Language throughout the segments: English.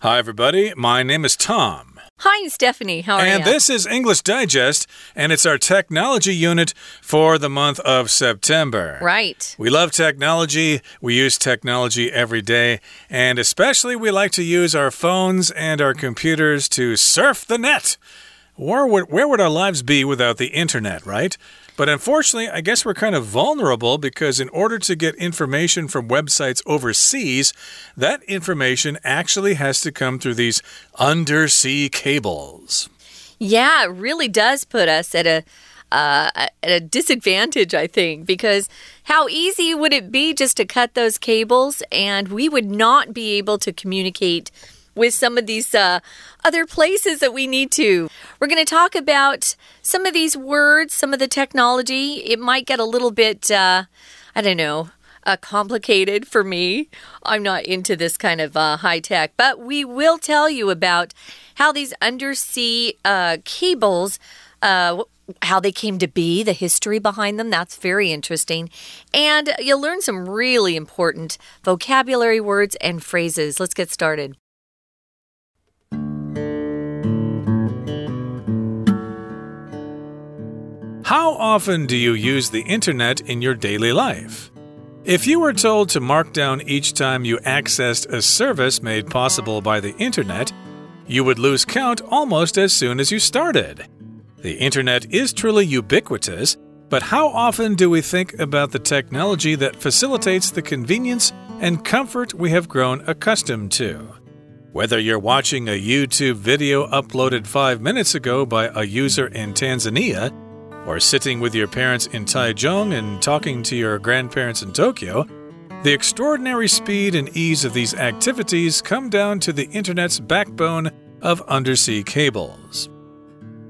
Hi, everybody. My name is Tom. Hi, Stephanie. How are and you? And this is English Digest, and it's our technology unit for the month of September. Right. We love technology. We use technology every day, and especially we like to use our phones and our computers to surf the net. Where would, where would our lives be without the internet, right? But unfortunately, I guess we're kind of vulnerable because in order to get information from websites overseas, that information actually has to come through these undersea cables. Yeah, it really does put us at a uh, at a disadvantage, I think, because how easy would it be just to cut those cables and we would not be able to communicate with some of these uh, other places that we need to. We're going to talk about some of these words, some of the technology. It might get a little bit, uh, I don't know. Uh, complicated for me. I'm not into this kind of uh, high tech, but we will tell you about how these undersea uh, cables uh, how they came to be, the history behind them. That's very interesting. And you'll learn some really important vocabulary words and phrases. Let's get started. How often do you use the internet in your daily life? If you were told to mark down each time you accessed a service made possible by the internet, you would lose count almost as soon as you started. The internet is truly ubiquitous, but how often do we think about the technology that facilitates the convenience and comfort we have grown accustomed to? Whether you're watching a YouTube video uploaded five minutes ago by a user in Tanzania, or sitting with your parents in Taichung and talking to your grandparents in Tokyo, the extraordinary speed and ease of these activities come down to the Internet's backbone of undersea cables.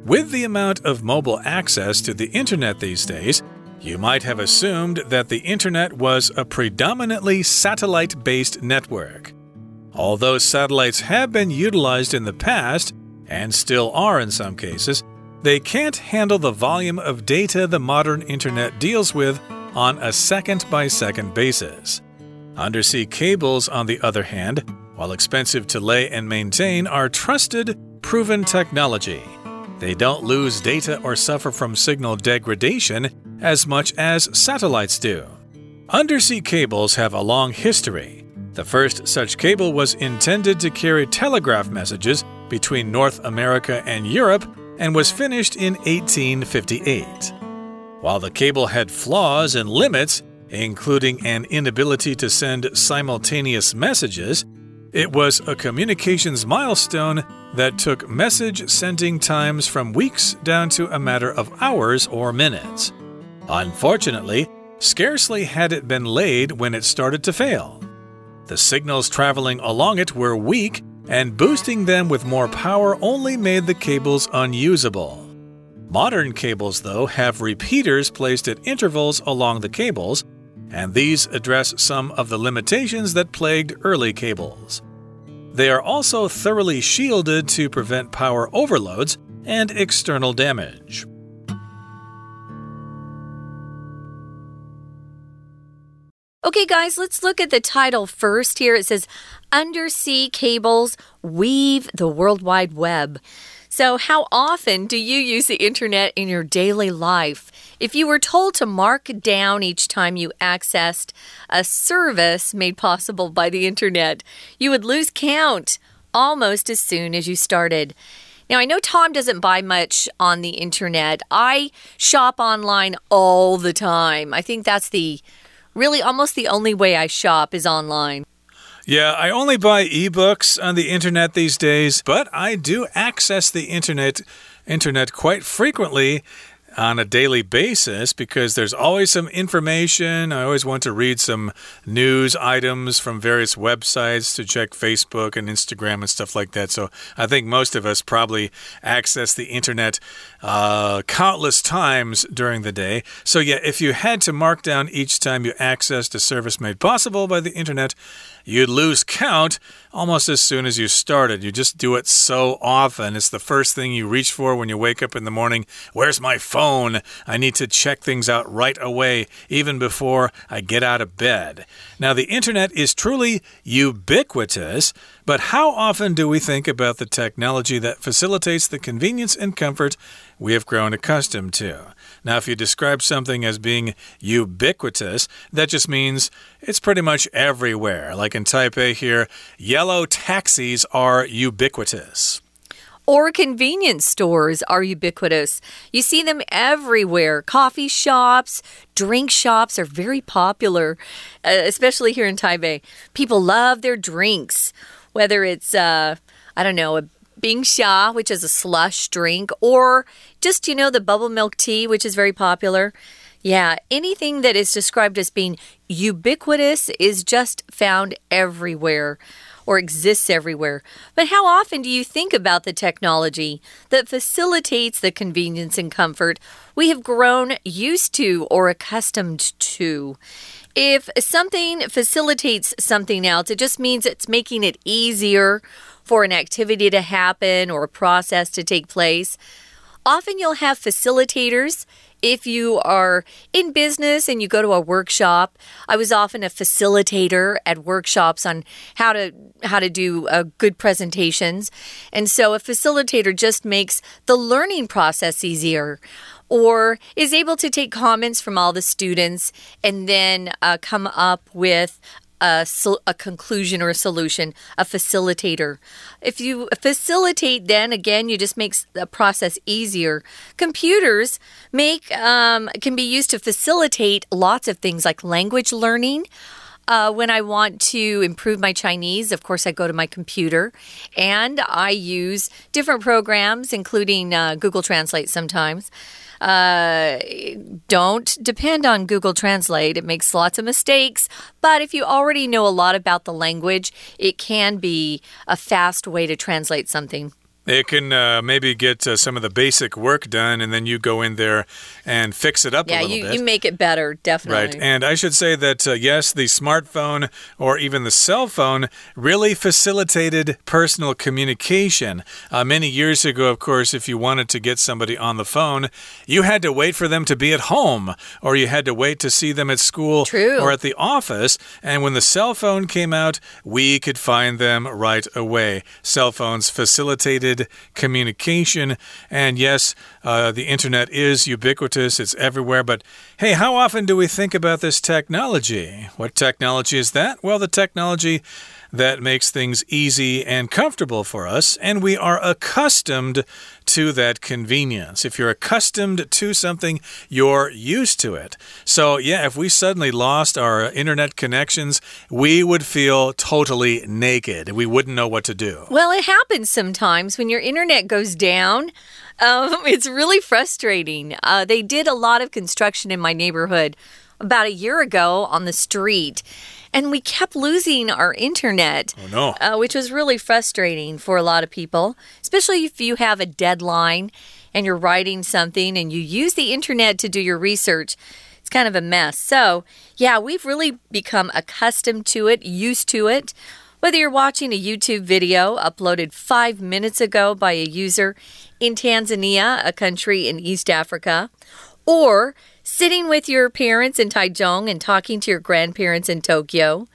With the amount of mobile access to the Internet these days, you might have assumed that the Internet was a predominantly satellite based network. Although satellites have been utilized in the past, and still are in some cases, they can't handle the volume of data the modern internet deals with on a second by second basis. Undersea cables, on the other hand, while expensive to lay and maintain, are trusted, proven technology. They don't lose data or suffer from signal degradation as much as satellites do. Undersea cables have a long history. The first such cable was intended to carry telegraph messages between North America and Europe and was finished in 1858. While the cable had flaws and limits, including an inability to send simultaneous messages, it was a communications milestone that took message sending times from weeks down to a matter of hours or minutes. Unfortunately, scarcely had it been laid when it started to fail. The signals traveling along it were weak and boosting them with more power only made the cables unusable. Modern cables, though, have repeaters placed at intervals along the cables, and these address some of the limitations that plagued early cables. They are also thoroughly shielded to prevent power overloads and external damage. Okay, guys, let's look at the title first here. It says Undersea Cables Weave the World Wide Web. So, how often do you use the internet in your daily life? If you were told to mark down each time you accessed a service made possible by the internet, you would lose count almost as soon as you started. Now, I know Tom doesn't buy much on the internet. I shop online all the time. I think that's the Really, almost the only way I shop is online. Yeah, I only buy ebooks on the internet these days, but I do access the internet internet quite frequently on a daily basis because there's always some information. I always want to read some news items from various websites to check Facebook and Instagram and stuff like that. So I think most of us probably access the internet uh, countless times during the day. So, yeah, if you had to mark down each time you accessed a service made possible by the internet, you'd lose count almost as soon as you started. You just do it so often. It's the first thing you reach for when you wake up in the morning. Where's my phone? I need to check things out right away, even before I get out of bed. Now, the internet is truly ubiquitous, But how often do we think about the technology that facilitates the convenience and comfort we have grown accustomed to? Now, if you describe something as being ubiquitous, that just means it's pretty much everywhere. Like in Taipei here, yellow taxis are ubiquitous or convenience stores are ubiquitous. You see them everywhere. Coffee shops, drink shops are very popular, uh, especially here in Taipei. People love their drinks, whether it's, uh, I don't know, a Bingxia, which is a slush drink, or just, you know, the bubble milk tea, which is very popular. Yeah, anything that is described as being ubiquitous is just found everywhere or exists everywhere. But how often do you think about the technology that facilitates the convenience and comfort we have grown used to or accustomed to? If something facilitates something else, it just means it's making it easier for an activity to happen or a process to take place. Often you'll have facilitators if you are in business and you go to a workshop, I was often a facilitator at workshops on how to how to do uh, good presentations. And so a facilitator just makes the learning process easier or is able to take comments from all the students and then uh, come up with a, a, conclusion or a solution, a facilitator. If you facilitate, then again, you just makes the process easier. Computers make um, can be used to facilitate lots of things like language learning. Uh, when I want to improve my Chinese, of course, I go to my computer and I use different programs, including uh, Google Translate sometimes. Uh, don't depend on Google Translate. It makes lots of mistakes. But if you already know a lot about the language, it can be a fast way to translate something. It can uh, maybe get uh, some of the basic work done, and then you go in there and fix it up yeah, a little you, bit. you make it better, definitely. Right. And I should say that, uh, yes, the smartphone or even the cell phone really facilitated personal communication. Uh, many years ago, of course, if you wanted to get somebody on the phone, you had to wait for them to be at home, or you had to wait to see them at school True. or at the office. And when the cell phone came out, we could find them right away. Cell phones facilitated communication. And yes, uh, the internet is ubiquitous, it's everywhere. But hey, how often do we think about this technology? What technology is that? Well, the technology that makes things easy and comfortable for us, and we are accustomed to that convenience. If you're accustomed to something, you're used to it. So, yeah, if we suddenly lost our internet connections, we would feel totally naked. We wouldn't know what to do. Well, it happens sometimes when your internet goes down. Um, it's really frustrating. Uh, they did a lot of construction in my neighborhood about a year ago on the street and we kept losing our internet. Oh, no. Uh, which was really frustrating for a lot of people, especially if you have a deadline and you're writing something and you use the internet to do your research. It's kind of a mess. So, yeah, we've really become accustomed to it, used to it. Whether you're watching a YouTube video uploaded five minutes ago by a user in Tanzania, a country in East Africa, or sitting with your parents in Taichung and talking to your grandparents in Tokyo.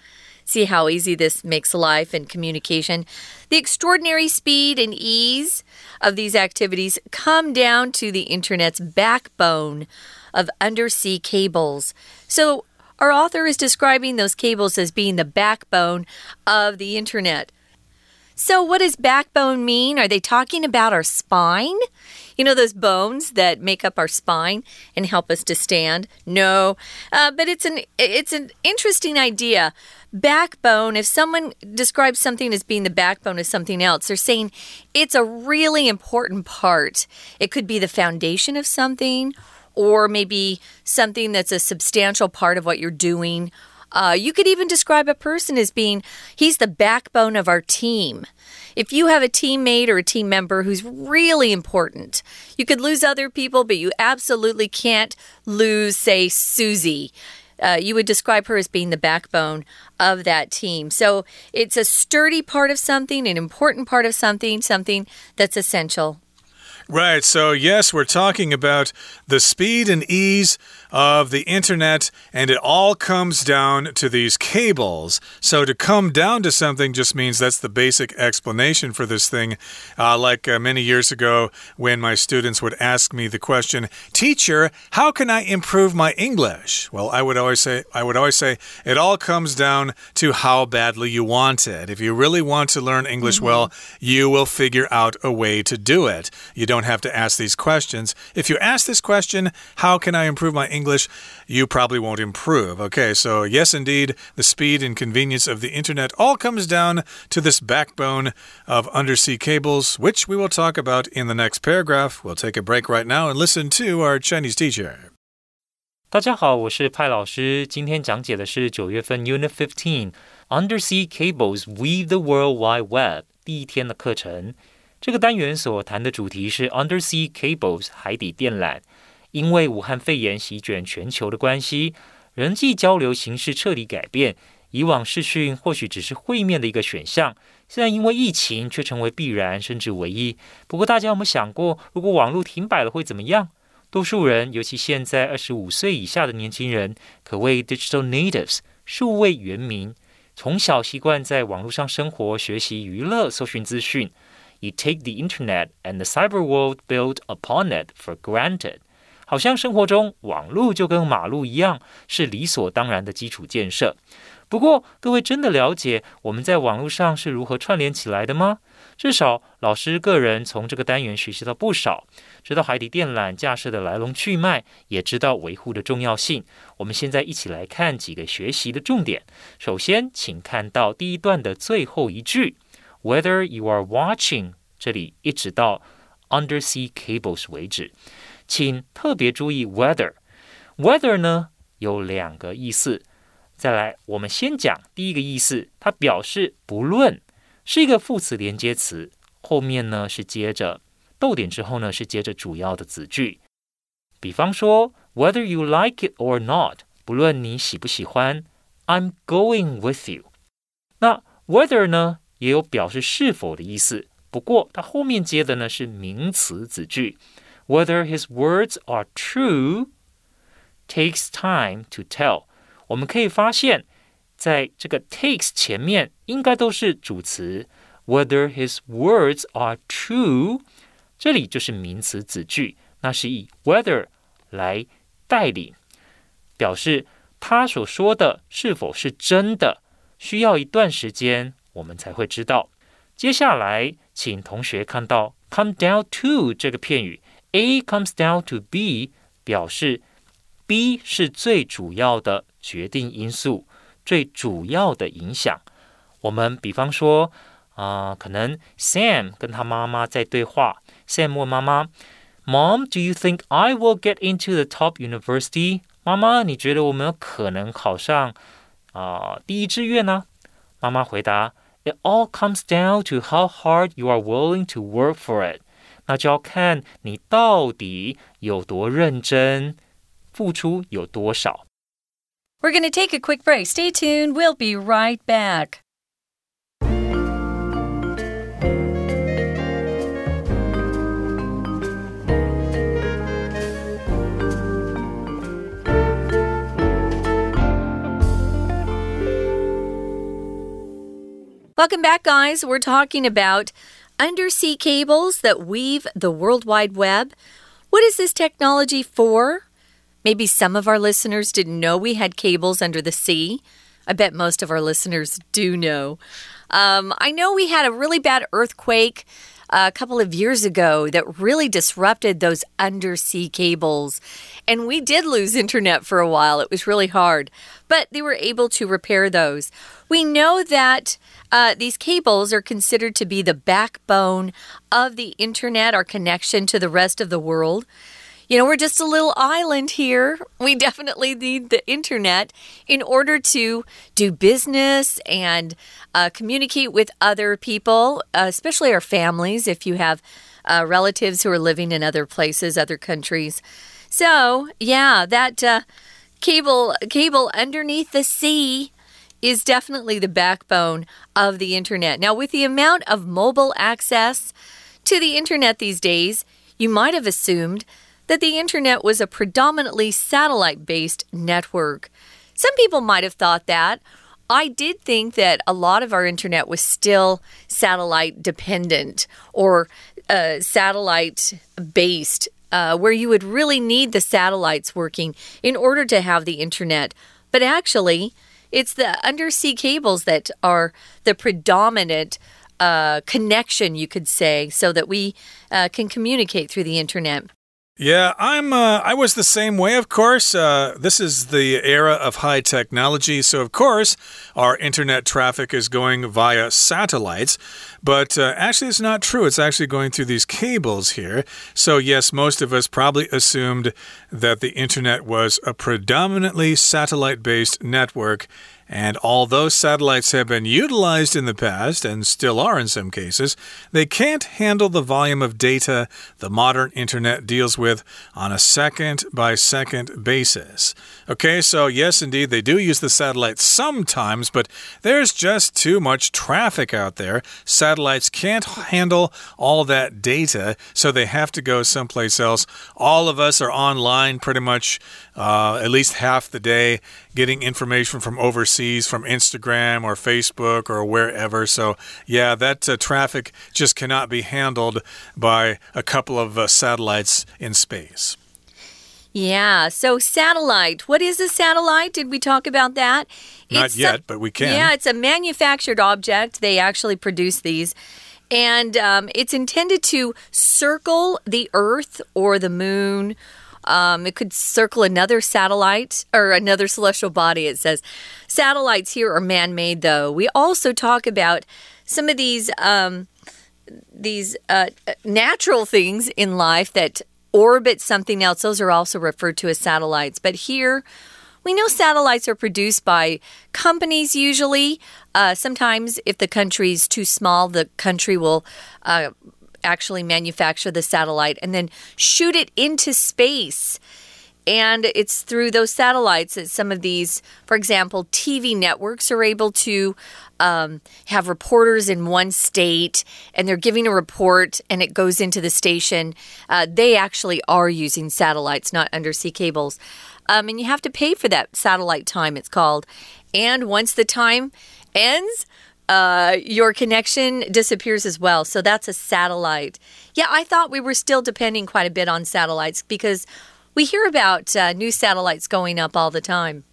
See how easy this makes life and communication. The extraordinary speed and ease of these activities come down to the internet's backbone of undersea cables. So, our author is describing those cables as being the backbone of the internet. So, what does backbone mean? Are they talking about our spine? You know, those bones that make up our spine and help us to stand? No, uh, but it's an it's an interesting idea. Backbone. If someone describes something as being the backbone of something else, they're saying it's a really important part. It could be the foundation of something, or maybe something that's a substantial part of what you're doing uh, you could even describe a person as being, he's the backbone of our team. If you have a teammate or a team member who's really important, you could lose other people, but you absolutely can't lose, say, Susie. Uh, you would describe her as being the backbone of that team. So it's a sturdy part of something, an important part of something, something that's essential. Right. So, yes, we're talking about the speed and ease of the internet, and it all comes down to these cables. So, to come down to something just means that's the basic explanation for this thing. Uh, like uh, many years ago, when my students would ask me the question, Teacher, how can I improve my English? Well, I would always say, I would always say, it all comes down to how badly you want it. If you really want to learn English mm -hmm. well, you will figure out a way to do it. You don't have to ask these questions. If you ask this question, how can I improve my English? English, you probably won't improve. Okay, so yes, indeed, the speed and convenience of the internet all comes down to this backbone of undersea cables, which we will talk about in the next paragraph. We'll take a break right now and listen to our Chinese teacher. 大家好，我是派老师。今天讲解的是九月份 Unit Fifteen Undersea Cables Weave the World Wide Web 第一天的课程。这个单元所谈的主题是 Undersea Cables 海底电缆。 因为武汉肺炎席卷全球的关系，人际交流形式彻底改变。以往视讯或许只是会面的一个选项，现在因为疫情却成为必然甚至唯一。不过，大家有没有想过，如果网络停摆了会怎么样？多数人，尤其现在二十五岁以下的年轻人，可谓 digital natives 数位原民，从小习惯在网络上生活、学习、娱乐、搜寻资讯，以 take the internet and the cyber world built upon it for granted。好像生活中网络就跟马路一样，是理所当然的基础建设。不过，各位真的了解我们在网络上是如何串联起来的吗？至少老师个人从这个单元学习到不少，知道海底电缆架设的来龙去脉，也知道维护的重要性。我们现在一起来看几个学习的重点。首先，请看到第一段的最后一句：Whether you are watching，这里一直到 undersea cables 为止。请特别注意 weather。weather 呢有两个意思。再来，我们先讲第一个意思，它表示不论，是一个副词连接词，后面呢是接着逗点之后呢是接着主要的子句。比方说，whether you like it or not，不论你喜不喜欢，I'm going with you。那 whether 呢也有表示是否的意思，不过它后面接的呢是名词子句。Whether his words are true takes time to tell。我们可以发现，在这个 takes 前面应该都是主词。Whether his words are true，这里就是名词子句，那是以 whether 来带领，表示他所说的是否是真的，需要一段时间我们才会知道。接下来，请同学看到 come down to 这个片语。A comes down to B，表示 B 是最主要的决定因素，最主要的影响。我们比方说，啊，可能 Sam 跟他妈妈在对话，Sam 问妈妈：“Mom，do you think I will get into the top university？” 妈妈，你觉得我们有可能考上啊第一志愿呢？妈妈回答：“It all comes down to how hard you are willing to work for it。” ”那就要看你到底有多认真，付出有多少。We're going to take a quick break. Stay tuned. We'll be right back. Welcome back, guys. We're talking about undersea cables that weave the World Wide Web. What is this technology for? Maybe some of our listeners didn't know we had cables under the sea. I bet most of our listeners do know. Um, I know we had a really bad earthquake a couple of years ago that really disrupted those undersea cables. And we did lose internet for a while. It was really hard, but they were able to repair those. We know that uh, these cables are considered to be the backbone of the internet, our connection to the rest of the world. You know, we're just a little island here. We definitely need the internet in order to do business and uh, communicate with other people, uh, especially our families, if you have uh, relatives who are living in other places, other countries. So, yeah, that uh, cable cable underneath the sea is definitely the backbone of the internet. Now, with the amount of mobile access to the internet these days, you might have assumed that the internet was a predominantly satellite based network. Some people might have thought that. I did think that a lot of our internet was still satellite dependent or uh, satellite based, uh, where you would really need the satellites working in order to have the internet. But actually, it's the undersea cables that are the predominant uh, connection, you could say, so that we uh, can communicate through the internet. Yeah, I'm. Uh, I was the same way, of course. Uh, this is the era of high technology, so of course our internet traffic is going via satellites. But uh, actually, it's not true. It's actually going through these cables here. So yes, most of us probably assumed that the internet was a predominantly satellite-based network and although satellites have been utilized in the past and still are in some cases, they can't handle the volume of data the modern internet deals with on a second by second basis. Okay, so yes, indeed, they do use the satellites sometimes, but there's just too much traffic out there. Satellites can't handle all that data, so they have to go someplace else. All of us are online pretty much uh, at least half the day getting information from overseas, from Instagram or Facebook or wherever. So, yeah, that uh, traffic just cannot be handled by a couple of uh, satellites in space. Yeah, so satellite. What is a satellite? Did we talk about that? Not it's yet, a, but we can. Yeah, it's a manufactured object. They actually produce these. And um, it's intended to circle the Earth or the moon um, it could circle another satellite or another celestial body, it says. Satellites here are man made, though. We also talk about some of these. Um, these uh, natural things in life that orbit something else, those are also referred to as satellites. But here, we know satellites are produced by companies usually. Uh, sometimes, if the country is too small, the country will uh, actually manufacture the satellite and then shoot it into space. And it's through those satellites that some of these, for example, TV networks are able to um, have reporters in one state and they're giving a report and it goes into the station. Uh, they actually are using satellites, not undersea cables. Um, and you have to pay for that satellite time, it's called. And once the time ends, uh, your connection disappears as well. So that's a satellite. Yeah, I thought we were still depending quite a bit on satellites because we hear about uh, new satellites going up all the time.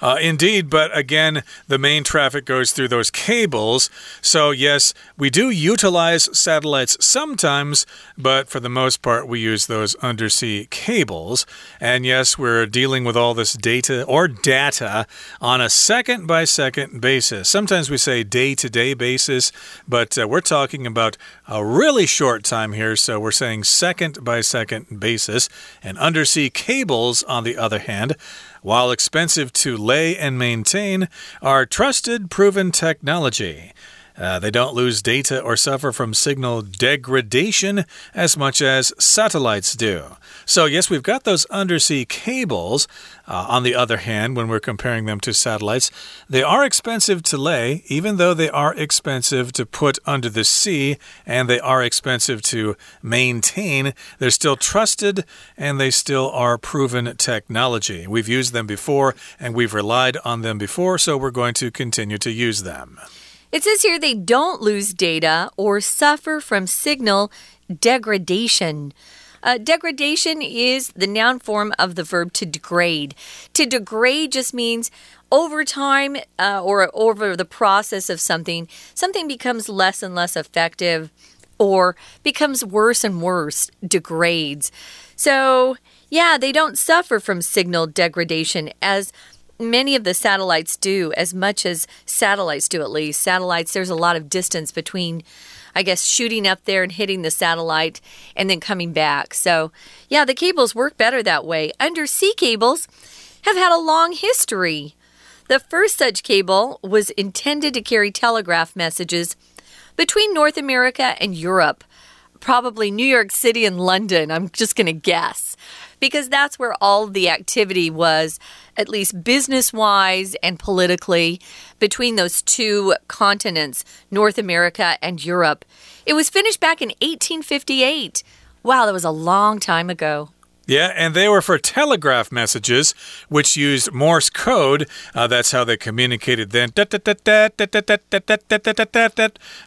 Uh, indeed, but again, the main traffic goes through those cables. So, yes, we do utilize satellites sometimes, but for the most part, we use those undersea cables. And yes, we're dealing with all this data or data on a second by second basis. Sometimes we say day to day basis, but uh, we're talking about a really short time here. So, we're saying second by second basis. And undersea cables, on the other hand, while expensive to lay and maintain, are trusted, proven technology. Uh, they don't lose data or suffer from signal degradation as much as satellites do. So, yes, we've got those undersea cables. Uh, on the other hand, when we're comparing them to satellites, they are expensive to lay, even though they are expensive to put under the sea and they are expensive to maintain. They're still trusted and they still are proven technology. We've used them before and we've relied on them before, so we're going to continue to use them. It says here they don't lose data or suffer from signal degradation. Uh, degradation is the noun form of the verb to degrade. To degrade just means over time uh, or over the process of something, something becomes less and less effective or becomes worse and worse, degrades. So, yeah, they don't suffer from signal degradation as many of the satellites do, as much as satellites do, at least. Satellites, there's a lot of distance between, I guess, shooting up there and hitting the satellite and then coming back. So, yeah, the cables work better that way. Undersea cables have had a long history. The first such cable was intended to carry telegraph messages between North America and Europe, probably New York City and London, I'm just going to guess, because that's where all the activity was at least business wise and politically, between those two continents, North America and Europe. It was finished back in 1858. Wow, that was a long time ago. Yeah, and they were for telegraph messages, which used Morse code. Uh, that's how they communicated then.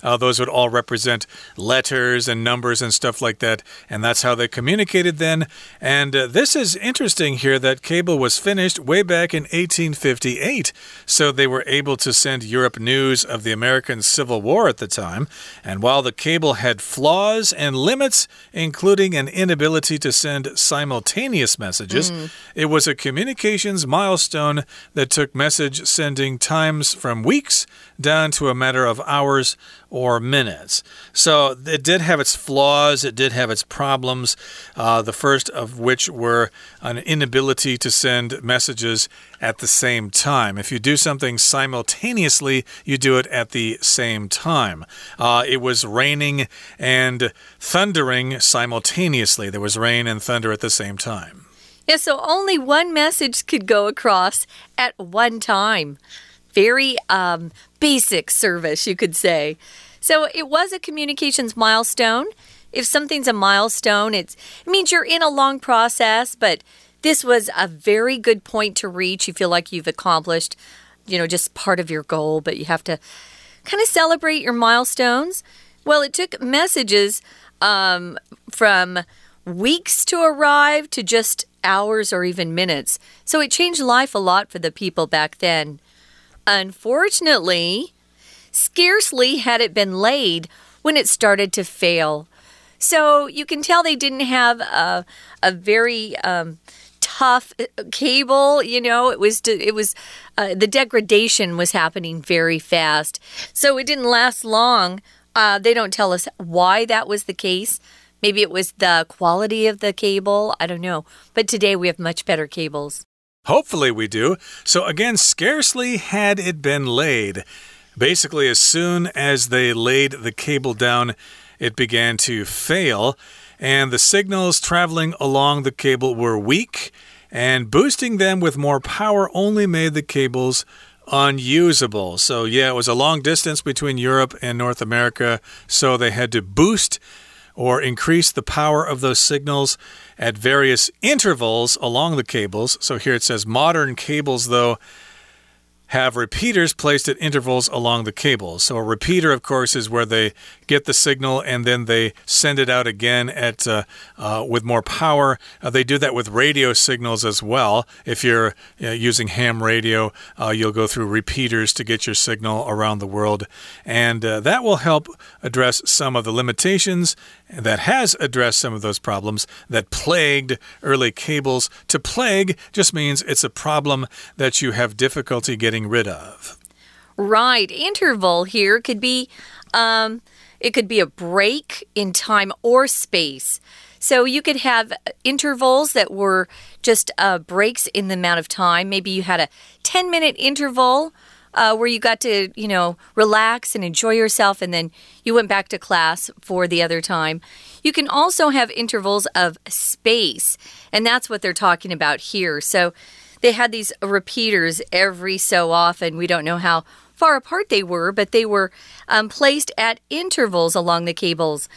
Uh, those would all represent letters and numbers and stuff like that. And that's how they communicated then. And uh, this is interesting here that cable was finished way back in 1858. So they were able to send Europe news of the American Civil War at the time. And while the cable had flaws and limits, including an inability to send simultaneously simultaneous messages. Mm. It was a communications milestone that took message sending times from weeks down to a matter of hours or minutes. So it did have its flaws, it did have its problems, uh, the first of which were an inability to send messages at the same time. If you do something simultaneously, you do it at the same time. Uh, it was raining and thundering simultaneously, there was rain and thunder at the same time. Yeah, so only one message could go across at one time very um, basic service, you could say. So it was a communications milestone. If something's a milestone, it means you're in a long process, but this was a very good point to reach. You feel like you've accomplished, you know, just part of your goal, but you have to kind of celebrate your milestones. Well, it took messages um, from weeks to arrive to just hours or even minutes. So it changed life a lot for the people back then. Unfortunately, scarcely had it been laid when it started to fail. So you can tell they didn't have a, a very um, tough uh, cable. You know, it was it was uh, the degradation was happening very fast, so it didn't last long. Uh, they don't tell us why that was the case. Maybe it was the quality of the cable. I don't know. But today we have much better cables. Hopefully, we do. So, again, scarcely had it been laid. Basically, as soon as they laid the cable down, it began to fail, and the signals traveling along the cable were weak, and boosting them with more power only made the cables unusable. So, yeah, it was a long distance between Europe and North America, so they had to boost or increase the power of those signals at various intervals along the cables. So here it says modern cables, though, have repeaters placed at intervals along the cables. So, a repeater, of course, is where they get the signal and then they send it out again at uh, uh, with more power. Uh, they do that with radio signals as well. If you're uh, using ham radio, uh, you'll go through repeaters to get your signal around the world, and uh, that will help address some of the limitations. That has addressed some of those problems that plagued early cables. To plague just means it's a problem that you have difficulty getting rid of. Right. Interval here could be um, it could be a break in time or space. So you could have intervals that were just uh, breaks in the amount of time. Maybe you had a 10 minute interval uh, where you got to, you know, relax and enjoy yourself, and then you went back to class for the other time. You can also have intervals of space, and that's what they're talking about here. So they had these repeaters every so often. We don't know how far apart they were, but they were um, placed at intervals along the cables.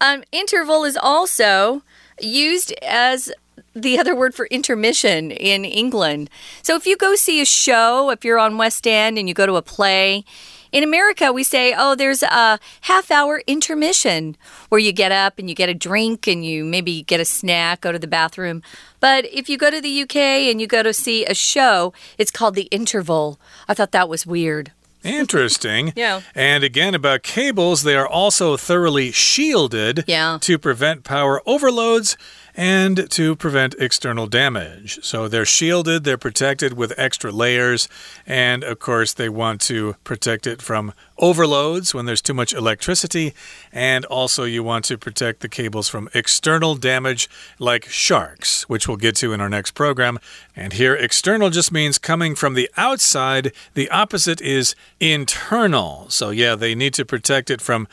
Um, interval is also used as the other word for intermission in England. So if you go see a show, if you're on West End and you go to a play, in America, we say, oh, there's a half hour intermission where you get up and you get a drink and you maybe get a snack, go to the bathroom. But if you go to the UK and you go to see a show, it's called the interval. I thought that was weird. Interesting. yeah. And again, about cables, they are also thoroughly shielded yeah. to prevent power overloads and to prevent external damage. So they're shielded, they're protected with extra layers, and of course, they want to protect it from overloads when there's too much electricity, and also you want to protect the cables from external damage like sharks, which we'll get to in our next program. And here, external just means coming from the outside, the opposite is internal. So, yeah, they need to protect it from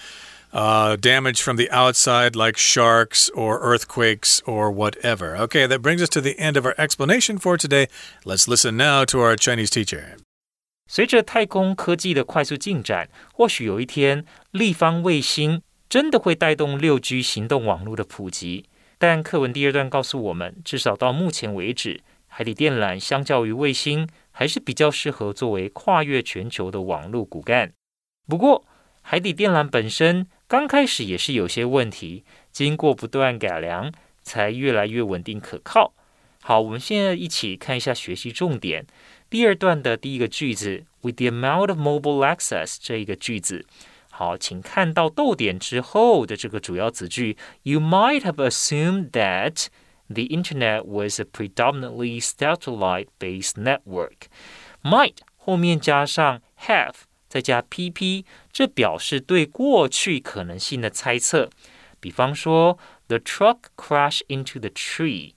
uh, damage from the outside, like sharks or earthquakes or whatever. Okay, that brings us to the end of our explanation for today. Let's listen now to our Chinese teacher. 随着太空科技的快速进展，或许有一天，立方卫星 真的会带动六 G 行动网络的普及。但课文第二段告诉我们，至少到目前为止，海底电缆相较于卫星，还是比较适合作为跨越全球的网络骨干。不过，海底电缆本身 刚开始也是有些问题，经过不断改良，才越来越稳定可靠。好，我们现在一起看一下学习重点。第二段的第一个句子，with the amount of mobile access 这一个句子，好，请看到逗点之后的这个主要子句，You might have assumed that the internet was a predominantly satellite-based network. Might 后面加上 have，再加 pp，这表示对过去可能性的猜测。比方说，The truck crashed into the tree.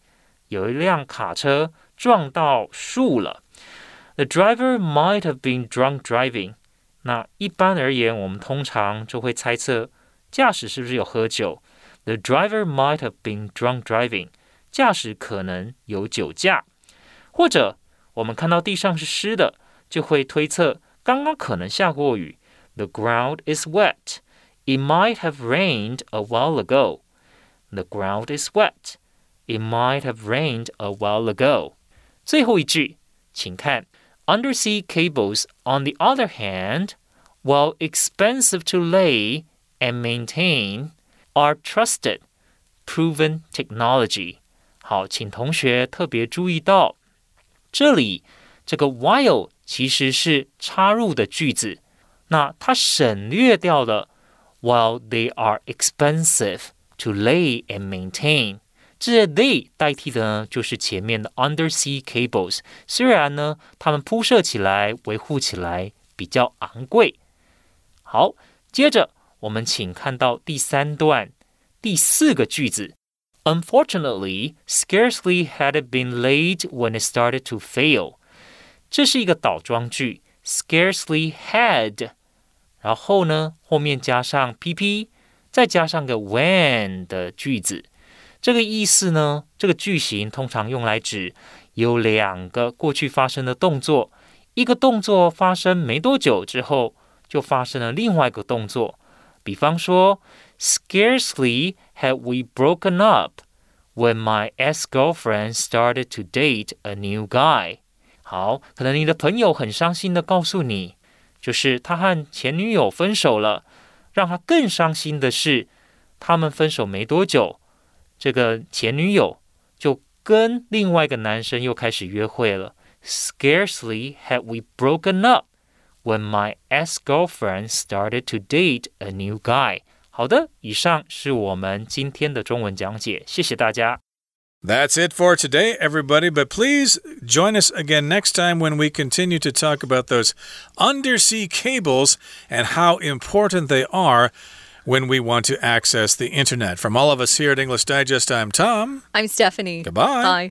有一辆卡车撞到树了。The driver might have been drunk driving。那一般而言，我们通常就会猜测驾驶是不是有喝酒。The driver might have been drunk driving。驾驶可能有酒驾。或者我们看到地上是湿的，就会推测刚刚可能下过雨。The ground is wet. It might have rained a while ago. The ground is wet. It might have rained a while ago。最后一句，请看，Undersea cables, on the other hand, while expensive to lay and maintain, are trusted, proven technology。好，请同学特别注意到，这里这个 while 其实是插入的句子，那它省略掉了 while they are expensive to lay and maintain。这 they 代替的呢，就是前面的 undersea cables。虽然呢，它们铺设起来、维护起来比较昂贵。好，接着我们请看到第三段第四个句子。Unfortunately, scarcely had it been laid when it started to fail。 这是一个倒装句，scarcely had，然后呢，后面加上 pp，再加上个 when 的句子。这个意思呢？这个句型通常用来指有两个过去发生的动作，一个动作发生没多久之后，就发生了另外一个动作。比方说，Scarcely had we broken up when my ex-girlfriend started to date a new guy。好，可能你的朋友很伤心的告诉你，就是他和前女友分手了。让他更伤心的是，他们分手没多久。这个前女友就跟另外一个男生又开始约会了。Scarcely had we broken up when my ex-girlfriend started to date a new guy。好的，以上是我们今天的中文讲解，谢谢大家。That's it for today, everybody. But please join us again next time when we continue to talk about those undersea cables and how important they are when we want to access the internet. From all of us here at English Digest, I'm Tom. I'm Stephanie. Goodbye. Bye.